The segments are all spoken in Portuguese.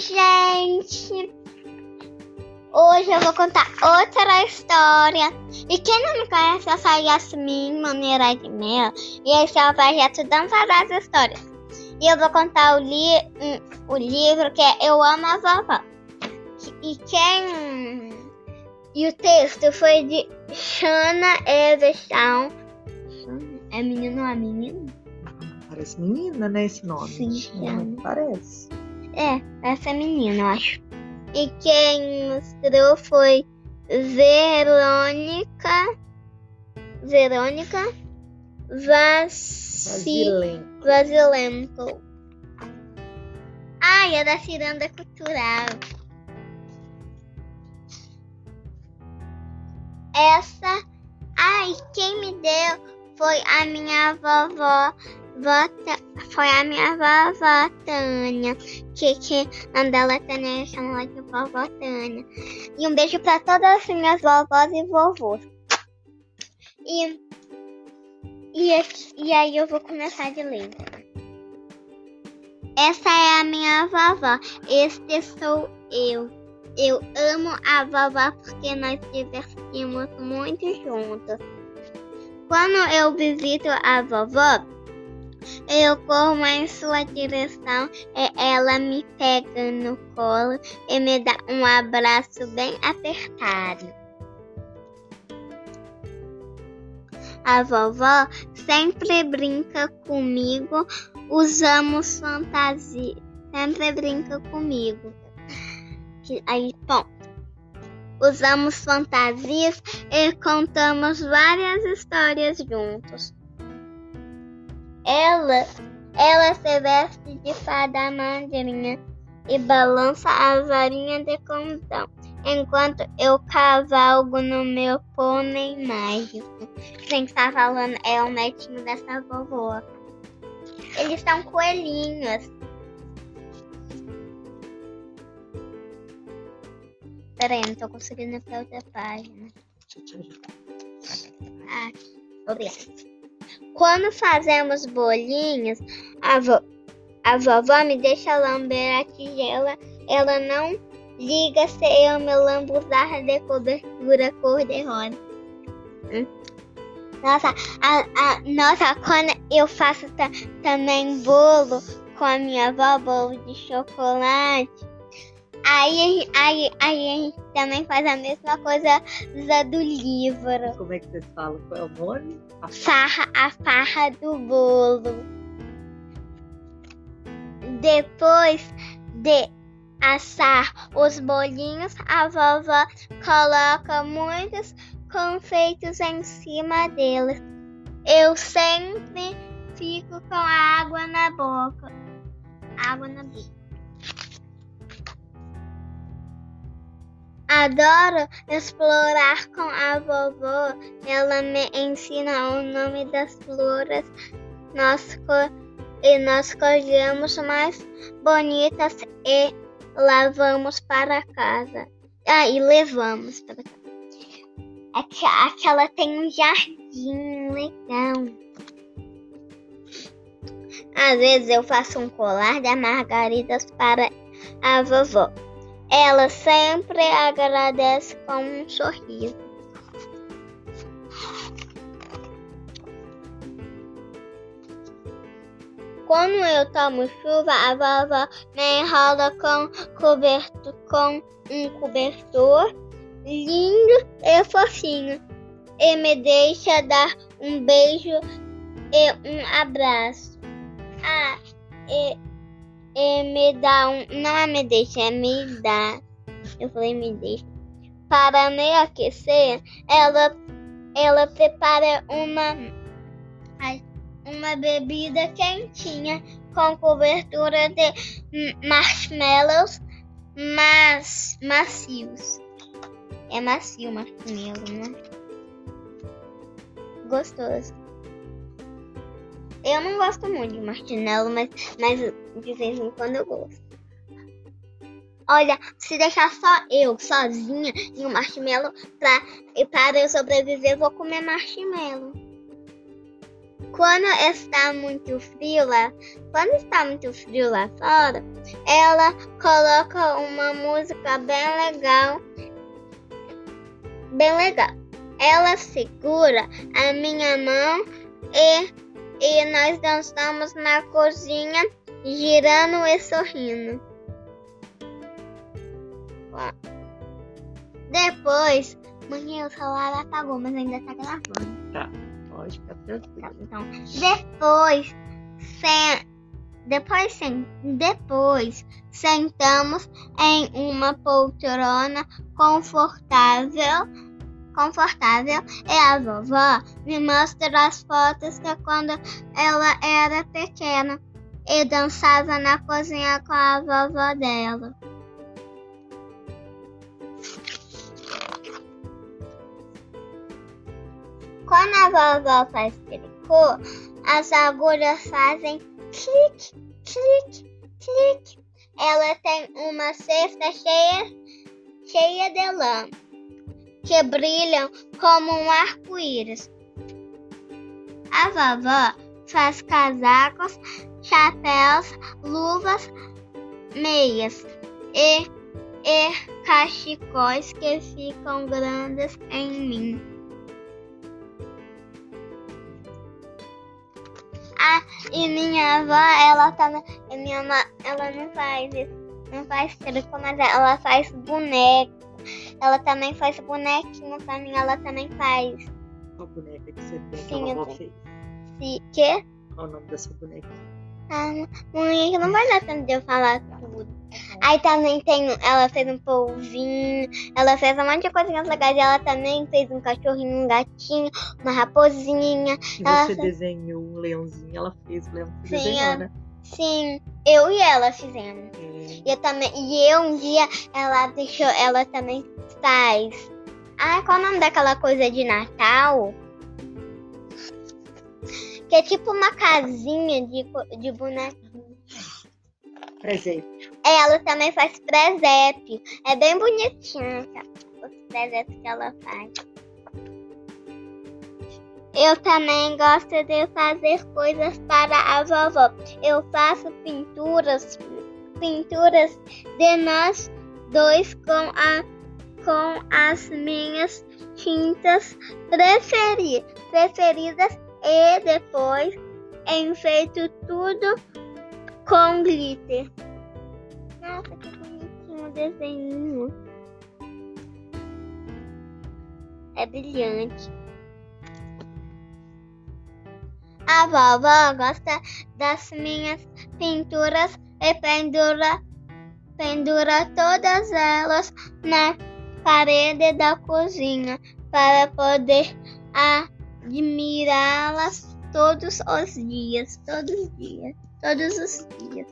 Oi, gente! Hoje eu vou contar outra história. E quem não me conhece, eu sou Yasmin Maneira de Mel. E esse é o projeto Dança das Histórias. E eu vou contar o, li o livro que é Eu Amo a Vovó. E quem. E o texto foi de Shana Everstown. É menino ou é menino? Parece menina, né? Esse nome. Sim, Parece. É, essa menina, eu acho. E quem mostrou foi Verônica. Verônica Vasi, Vasilenco. Vasilenko. Ai, é da Ciranda Cultural. Essa. Ai, quem me deu foi a minha vovó. Vó foi a minha vovó Tânia. Que, que o nome dela é Tânia, eu chamo ela de vovó Tânia. E um beijo para todas as minhas vovós e vovôs. E, e, aqui- e aí eu vou começar de ler. Essa é a minha vovó. Este sou eu. Eu amo a vovó porque nós divertimos muito juntos. Quando eu visito a vovó, eu corro em sua direção e ela me pega no colo e me dá um abraço bem apertado. A vovó sempre brinca comigo, usamos fantasia, sempre brinca comigo. Aí, bom, usamos fantasias e contamos várias histórias juntos. Ela, ela se veste de fada madrinha e balança a varinha de condão, enquanto eu cavalgo no meu pônei mágico. Quem está falando é o netinho dessa vovó. Eles são coelhinhos. Peraí, não tô conseguindo pra outra página. Ah, obrigada. Quando fazemos bolinhos, a, vo- a vovó me deixa lamber a tigela. Ela não liga se eu me lambo usar de cobertura cor-de-rosa. Nossa, a, a- nossa, quando eu faço ta- também bolo com a minha avó, bolo de chocolate. Aí, aí, aí a gente também faz a mesma coisa do livro. Como é que vocês falam? Qual é o nome? A farra, a farra do bolo. Depois de assar os bolinhos, a vovó coloca muitos confeitos em cima deles. Eu sempre fico com a água na boca. Água na boca. Adoro explorar com a vovó. Ela me ensina o nome das flores. Nós e nós colhemos mais bonitas e lavamos para casa. Ah, e levamos para casa. Aqui, aqui ela tem um jardim legal. Às vezes eu faço um colar de margaridas para a vovó. Ela sempre agradece com um sorriso. Quando eu tomo chuva, a vovó me enrola com, coberto, com um cobertor lindo e fofinho e me deixa dar um beijo e um abraço. Ah, e e me dá um. Não é me deixa, é me dá. Eu falei me deixa. Para me aquecer, ela, ela prepara uma, uma bebida quentinha com cobertura de marshmallows mas, macios. É macio marshmallow, né? Gostoso. Eu não gosto muito de marshmallow, mas, mas de vez em quando eu gosto. Olha, se deixar só eu sozinha em um marshmallow pra, e para eu sobreviver, eu vou comer marshmallow. quando está muito frio lá, quando está muito frio lá fora, ela coloca uma música bem legal, bem legal. Ela segura a minha mão e, e nós dançamos na cozinha, girando e sorrindo. Depois, manhã o celular apagou, mas ainda tá gravando. Tá, pode ficar tranquilo. Tá, então, depois, sem, depois, sem, depois sentamos em uma poltrona confortável, confortável e a vovó me mostra as fotos de quando ela era pequena e dançava na cozinha com a vovó dela. Quando a vovó faz tricô, as agulhas fazem clique, clique, clique. Ela tem uma cesta cheia, cheia de lã, que brilham como um arco-íris. A vovó faz casacos, chapéus, luvas, meias e, e cachecóis que ficam grandes em mim. Ah, e minha avó, ela tá minha ela não faz não faz tricô, mas ela faz boneco. Ela também faz bonequinho pra mim, ela também faz. Qual boneca que você tem que Sim, a eu vovó tenho. fez? Se, que? Qual o nome dessa boneca? Ah, mãe, não vai dar tempo de eu falar tudo. Aí também tem, ela fez um polvinho, ela fez um monte de coisinhas legais. E ela também fez um cachorrinho, um gatinho, uma raposinha. E Ela você fez- desenhou um leãozinho, ela fez o leão você Sim, desenhou, né? Sim, eu e ela fizemos. E eu também, e eu um dia ela deixou, ela também faz. Ah, qual é o nome daquela coisa de Natal? Que é tipo uma casinha de, de bonequinho. presente. Ela também faz presépio. É bem bonitinho tá? os presépios que ela faz. Eu também gosto de fazer coisas para a vovó. Eu faço pinturas, pinturas de nós dois com, a, com as minhas tintas preferi, preferidas e depois enfeito tudo com glitter. Nossa, que bonitinho o desenho. É brilhante. A vovó gosta das minhas pinturas e pendura, pendura todas elas na parede da cozinha para poder admirá-las todos os dias, todos os dias, todos os dias.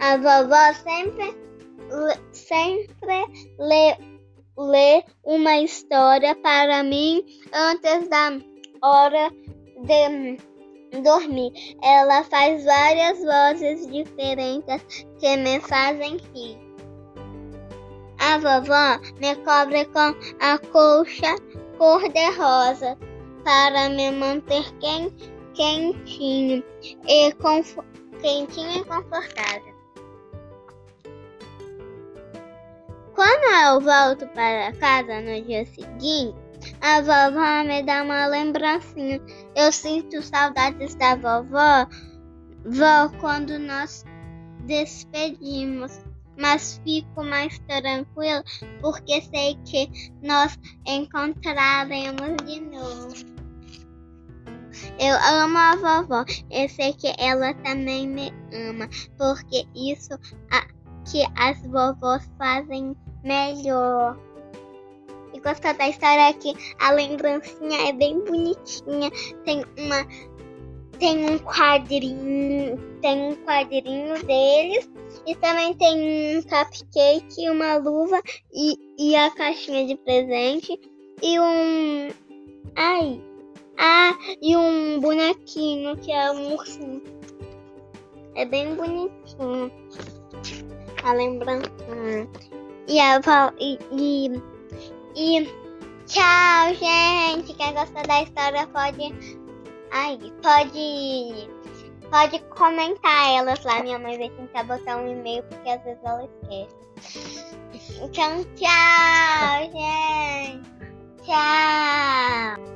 A vovó sempre, sempre lê uma história para mim antes da hora de dormir. Ela faz várias vozes diferentes que me fazem rir. A vovó me cobre com a colcha cor-de-rosa para me manter quen- quentinho e quentinho e confortável. Quando eu volto para casa no dia seguinte, a vovó me dá uma lembrancinha. Eu sinto saudades da vovó, vó, quando nós despedimos. Mas fico mais tranquila porque sei que nós encontraremos de novo. Eu amo a vovó. Eu sei que ela também me ama, porque isso a- que as vovós fazem melhor. E gostou da história que a lembrancinha é bem bonitinha. Tem uma tem um quadrinho, tem um quadrinho deles e também tem um cupcake, uma luva e, e a caixinha de presente e um ai ah e um bonequinho que é um ursinho. É bem bonitinho a lembrança. E, eu, e, e, e tchau, gente. Quem gostou da história pode. Ai, pode. Pode comentar elas lá. Minha mãe vai tentar botar um e-mail porque às vezes ela esquece. Então, tchau, gente. Tchau.